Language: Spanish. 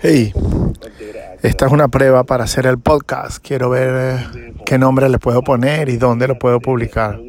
Hey, esta es una prueba para hacer el podcast. Quiero ver eh, qué nombre le puedo poner y dónde lo puedo publicar.